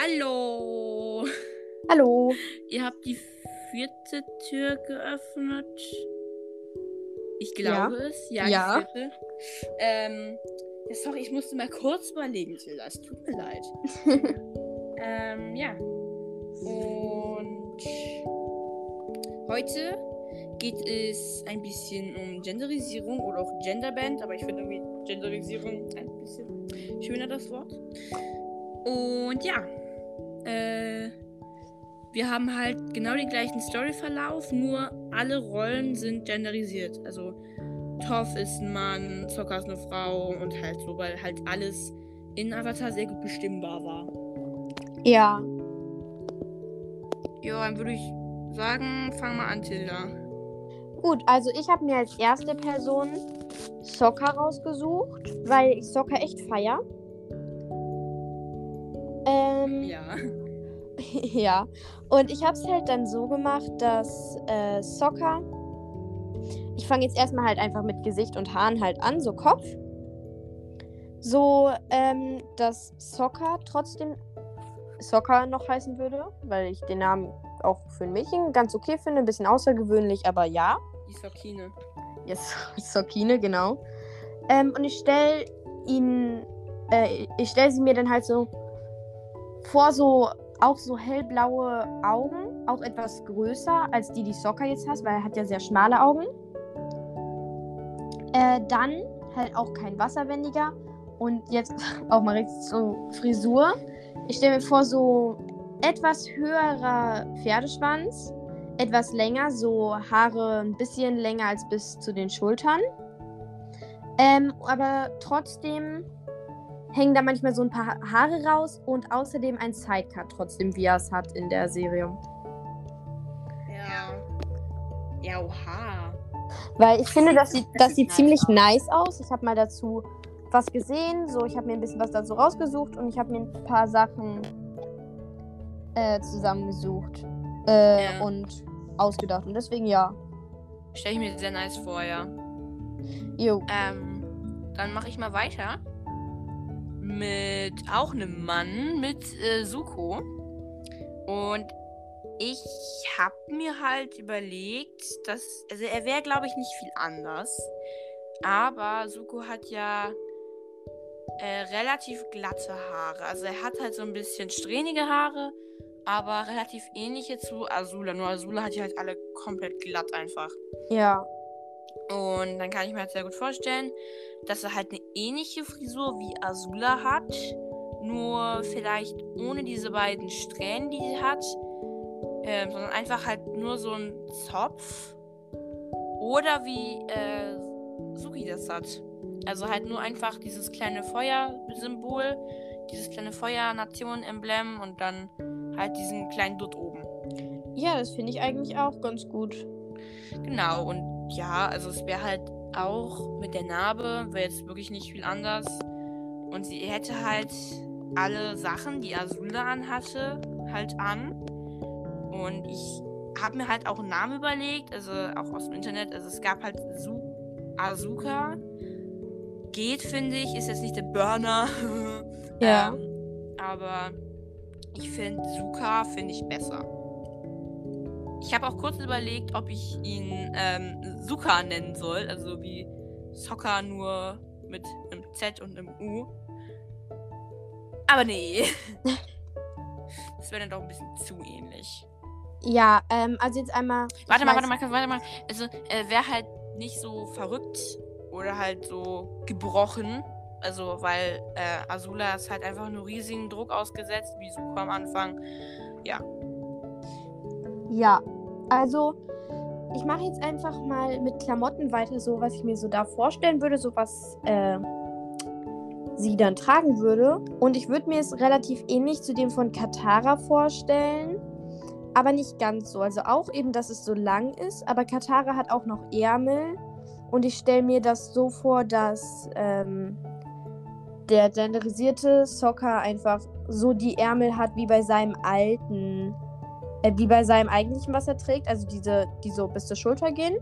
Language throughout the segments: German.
Hallo. Hallo. Ihr habt die vierte Tür geöffnet. Ich glaube es. Ja, Ja. Ähm, ja, sorry, ich musste mal kurz überlegen, Tilda. Es tut mir leid. ähm, ja. Und heute geht es ein bisschen um Genderisierung oder auch Genderband, aber ich finde irgendwie Genderisierung ein bisschen schöner das Wort. Und ja, äh, wir haben halt genau den gleichen Storyverlauf, nur alle Rollen sind genderisiert. Also Toff ist ein Mann, Zocker ist eine Frau und halt so, weil halt alles in Avatar sehr gut bestimmbar war. Ja. Ja, dann würde ich sagen, fang mal an, Tilda. Gut, also ich habe mir als erste Person Soccer rausgesucht, weil ich Soccer echt feier. Ähm, Ja. ja. Und ich habe es halt dann so gemacht, dass äh, Soccer. Ich fange jetzt erstmal halt einfach mit Gesicht und Haaren halt an, so Kopf. So, ähm, dass Soccer trotzdem Soccer noch heißen würde, weil ich den Namen auch für ein Mädchen ganz okay finde. Ein bisschen außergewöhnlich, aber ja. Die Sokine. Jetzt Sokine, genau. Ähm, und ich stelle ihn, äh, ich stelle sie mir dann halt so vor, so auch so hellblaue Augen, auch etwas größer als die, die Soccer jetzt hat, weil er hat ja sehr schmale Augen. Äh, dann halt auch kein wasserwendiger und jetzt auch mal richtig so Frisur. Ich stelle mir vor, so etwas höherer Pferdeschwanz, etwas länger, so Haare ein bisschen länger als bis zu den Schultern. Ähm, aber trotzdem hängen da manchmal so ein paar Ha- Haare raus und außerdem ein Sidecut trotzdem, wie er es hat in der Serie. Ja. Ja, oha. Weil ich finde, das sieht, Das sieht ziemlich nice aus. Ich habe mal dazu was gesehen, so ich habe mir ein bisschen was dazu rausgesucht und ich habe mir ein paar Sachen äh, zusammengesucht äh, Ja. und ausgedacht. Und deswegen ja. Stell ich mir sehr nice vor, ja. Jo. Ähm, dann mache ich mal weiter. Mit auch einem Mann, mit äh, Suko. Und ich habe mir halt überlegt, dass. Also, er wäre, glaube ich, nicht viel anders. Aber Suko hat ja äh, relativ glatte Haare. Also, er hat halt so ein bisschen strähnige Haare, aber relativ ähnliche zu Azula. Nur Azula hat die halt alle komplett glatt einfach. Ja. Und dann kann ich mir halt sehr gut vorstellen, dass er halt eine ähnliche Frisur wie Azula hat. Nur vielleicht ohne diese beiden Strähnen, die sie hat. Ähm, sondern einfach halt nur so ein Zopf. Oder wie äh, Suki das hat. Also halt nur einfach dieses kleine Feuersymbol, dieses kleine Feuer-Nation-Emblem und dann halt diesen kleinen Dutt oben. Ja, das finde ich eigentlich auch ganz gut. Genau, und ja, also es wäre halt auch mit der Narbe, wäre jetzt wirklich nicht viel anders. Und sie hätte halt alle Sachen, die Azula anhatte, halt an. Und ich habe mir halt auch einen Namen überlegt, also auch aus dem Internet. Also es gab halt Su Azuka. Geht, finde ich, ist jetzt nicht der Burner. Ja. ähm, aber ich finde Suka finde ich besser. Ich habe auch kurz überlegt, ob ich ihn ähm, Suka nennen soll, also wie Soccer nur mit einem Z und einem U. Aber nee. das wäre dann doch ein bisschen zu ähnlich. Ja, ähm, also jetzt einmal. Warte mal, warte mal, warte mal. Also, er wäre halt nicht so verrückt oder halt so gebrochen. Also, weil äh, Azula ist halt einfach nur riesigen Druck ausgesetzt, wie Suko am Anfang. Ja, also ich mache jetzt einfach mal mit Klamotten weiter, so was ich mir so da vorstellen würde, so was äh, sie dann tragen würde. Und ich würde mir es relativ ähnlich zu dem von Katara vorstellen, aber nicht ganz so. Also auch eben, dass es so lang ist, aber Katara hat auch noch Ärmel. Und ich stelle mir das so vor, dass ähm, der genderisierte Soccer einfach so die Ärmel hat wie bei seinem alten wie bei seinem eigentlichen, was er trägt, also diese, die so bis zur Schulter gehen.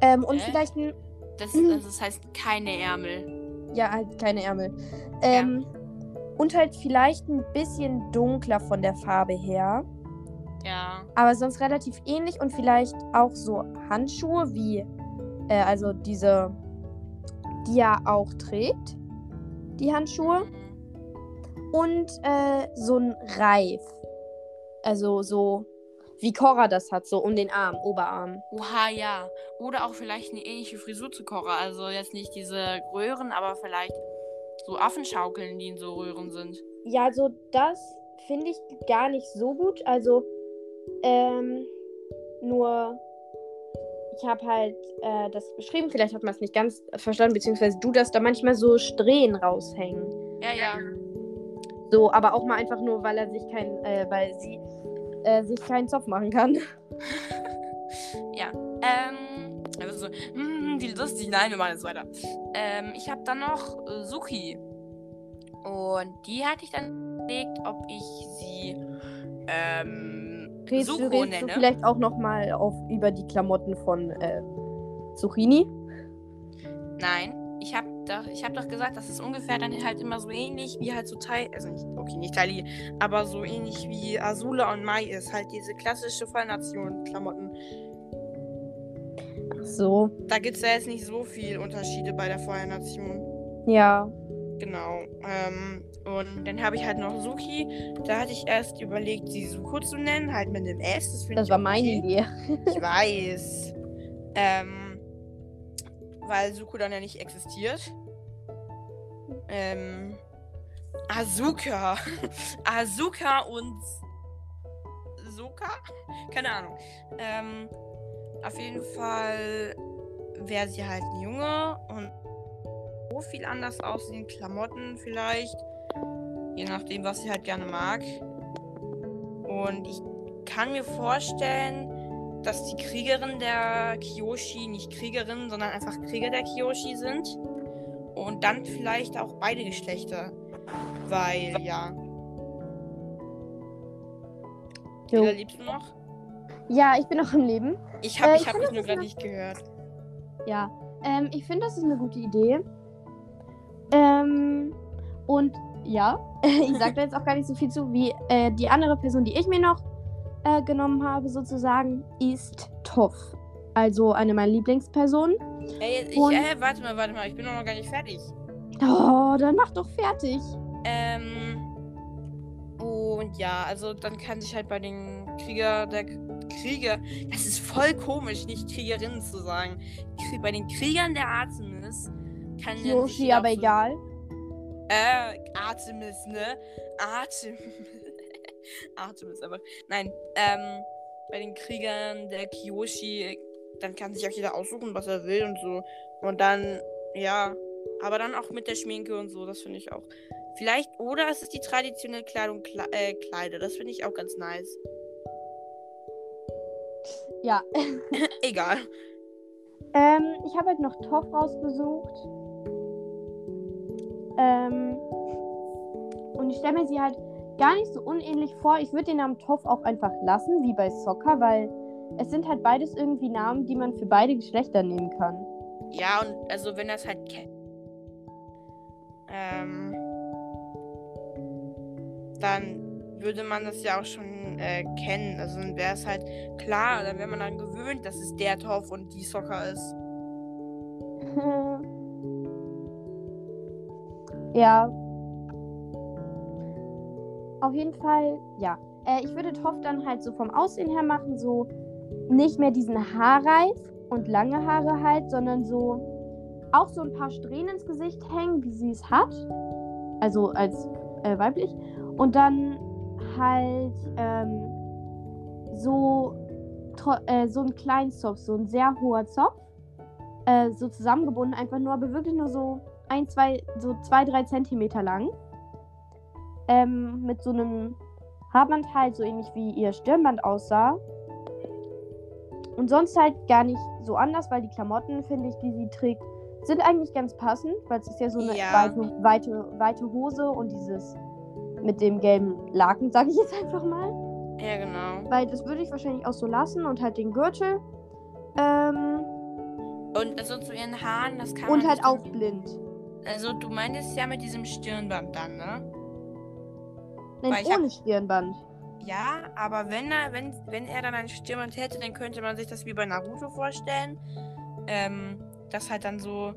Ähm, und Hä? vielleicht ein, Das, Mhm. also das heißt keine Ärmel. ja, halt keine Ärmel. Ähm, Und halt vielleicht ein bisschen dunkler von der Farbe her. Ja. Aber sonst relativ ähnlich und vielleicht auch so Handschuhe wie, äh, also diese, die er auch trägt, die Handschuhe. Mhm. Und äh, so ein Reif. Also so, wie Cora das hat, so um den Arm, Oberarm. Oha, ja. Oder auch vielleicht eine ähnliche Frisur zu Korra. Also jetzt nicht diese Röhren, aber vielleicht so Affenschaukeln, die in so Röhren sind. Ja, also das finde ich gar nicht so gut. Also, ähm, nur ich habe halt äh, das beschrieben. Vielleicht hat man es nicht ganz verstanden, beziehungsweise du, dass da manchmal so Strähnen raushängen. Ja, ja. So, aber auch mal einfach nur, weil er sich kein, äh, weil sie äh, sich keinen Zopf machen kann. ja. Ähm, also so, hm, wie lustig. Nein, wir machen jetzt weiter. Ähm, ich habe dann noch äh, Suki. Und die hatte ich dann überlegt, ob ich sie ähm, Redest, du- Suko du nenne. vielleicht auch noch mal auf über die Klamotten von äh, Zucchini? Nein, ich habe doch, ich hab doch gesagt, das ist ungefähr dann halt immer so ähnlich wie halt so Tai, also nicht, okay, nicht Tali, aber so ähnlich wie Azula und Mai ist. Halt diese klassische Vollnation-Klamotten. Ach so, Da gibt es ja jetzt nicht so viel Unterschiede bei der Feuernation. ja. Genau. Ähm, und dann habe ich halt noch Suki. Da hatte ich erst überlegt, sie Suko zu nennen, halt mit einem S. Das, Das war meine okay. Idee. Ich weiß. Ähm, weil Suko dann ja nicht existiert. Ähm, Asuka. Asuka und Soka? Keine Ahnung. Ähm, auf jeden Fall wäre sie halt ein Junge und so viel anders aussehen. Klamotten vielleicht. Je nachdem, was sie halt gerne mag. Und ich kann mir vorstellen, dass die Kriegerinnen der Kyoshi nicht Kriegerinnen, sondern einfach Krieger der Kyoshi sind. Und dann vielleicht auch beide Geschlechter. Weil, ja. Jo. Lebst du noch? Ja, ich bin noch im Leben. Ich habe Äh, ich hab dich nur gerade nicht gehört. Ja, ähm, ich finde, das ist eine gute Idee. Ähm, und ja, ich sage da jetzt auch gar nicht so viel zu, wie äh, die andere Person, die ich mir noch äh, genommen habe, sozusagen, ist Toff. Also eine meiner Lieblingspersonen. Ey, ich, Und- äh, warte mal, warte mal, ich bin noch gar nicht fertig. Oh, dann mach doch fertig. Ähm. Und ja, also dann kann sich halt bei den Krieger der Krieger. Das ist voll komisch, nicht Kriegerinnen zu sagen. Bei den Kriegern der Artemis kann Yoshi, aber so- egal. Äh, Artemis, ne? Artemis. Artemis einfach. Nein, ähm, bei den Kriegern der Kyoshi, dann kann sich auch jeder aussuchen, was er will und so. Und dann, ja, aber dann auch mit der Schminke und so, das finde ich auch. Vielleicht, oder es ist die traditionelle Kleidung, Kle äh, Kleider, das finde ich auch ganz nice. Ja. Egal. Ähm, ich habe halt noch Toff rausgesucht. Ähm, und ich stelle mir sie halt gar nicht so unähnlich vor. Ich würde den Namen Toff auch einfach lassen, wie bei Soccer, weil es sind halt beides irgendwie Namen, die man für beide Geschlechter nehmen kann. Ja, und also wenn das halt kennt. Ähm, dann würde man das ja auch schon äh, kennen. Also dann wäre es halt klar, dann wäre man dann gewöhnt, dass es der Torf und die Soccer ist. ja. Auf jeden Fall, ja. Äh, ich würde Toff dann halt so vom Aussehen her machen, so nicht mehr diesen Haarreif und lange Haare halt, sondern so auch so ein paar Strähnen ins Gesicht hängen, wie sie es hat. Also als äh, weiblich. Und dann halt ähm, so, äh, so einen kleinen Zopf, so ein sehr hoher Zopf. Äh, so zusammengebunden, einfach nur, aber wirklich nur so ein, zwei, so zwei, drei Zentimeter lang. Ähm, mit so einem Haarband halt, so ähnlich wie ihr Stirnband aussah. Und sonst halt gar nicht so anders, weil die Klamotten, finde ich, die sie trägt, sind eigentlich ganz passend, weil es ist ja so eine Ja. weite, weite, weite Hose und dieses mit dem gelben Laken, sage ich jetzt einfach mal. Ja, genau. Weil das würde ich wahrscheinlich auch so lassen und halt den Gürtel. Ähm, Und also zu ihren Haaren, das kann und halt auch blind. Also du meintest ja mit diesem Stirnband dann, ne? Nein, ich hab- ohne Stirnband. Ja, aber wenn er, wenn, wenn er dann ein Stirnband hätte, dann könnte man sich das wie bei Naruto vorstellen. Ähm, dass halt dann so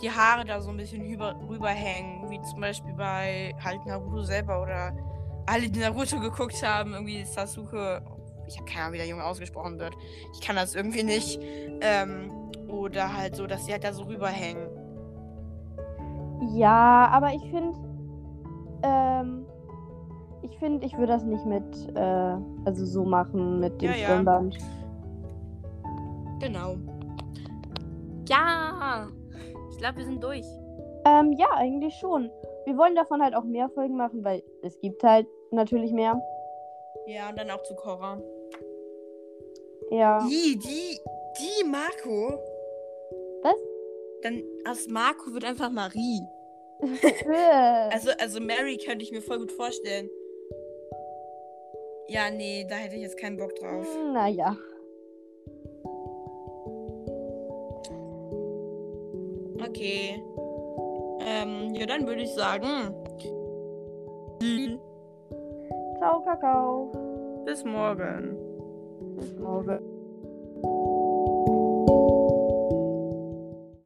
die Haare da so ein bisschen rüber, rüberhängen, wie zum Beispiel bei halt Naruto selber oder alle, die Naruto geguckt haben, irgendwie Sasuke. Ich habe keine Ahnung, wie der Junge ausgesprochen wird. Ich kann das irgendwie nicht. Ähm, oder halt so, dass sie halt da so rüberhängen. Ja, aber ich finde, ähm, ich finde, ich würde das nicht mit, äh, also so machen mit dem Ja, ja. Stirnband. Genau. Ja! Ich glaube, wir sind durch. Ähm, ja, eigentlich schon. Wir wollen davon halt auch mehr Folgen machen, weil es gibt halt natürlich mehr. Ja, und dann auch zu Korra. Ja. Die, die, die Marco. Was? Dann aus Marco wird einfach Marie. also, Also, also Mary könnte ich mir voll gut vorstellen. Ja, nee, da hätte ich jetzt keinen Bock drauf. naja. Okay. Ähm, ja, dann würde ich sagen. Ciao, Kakao. Bis morgen. Bis morgen.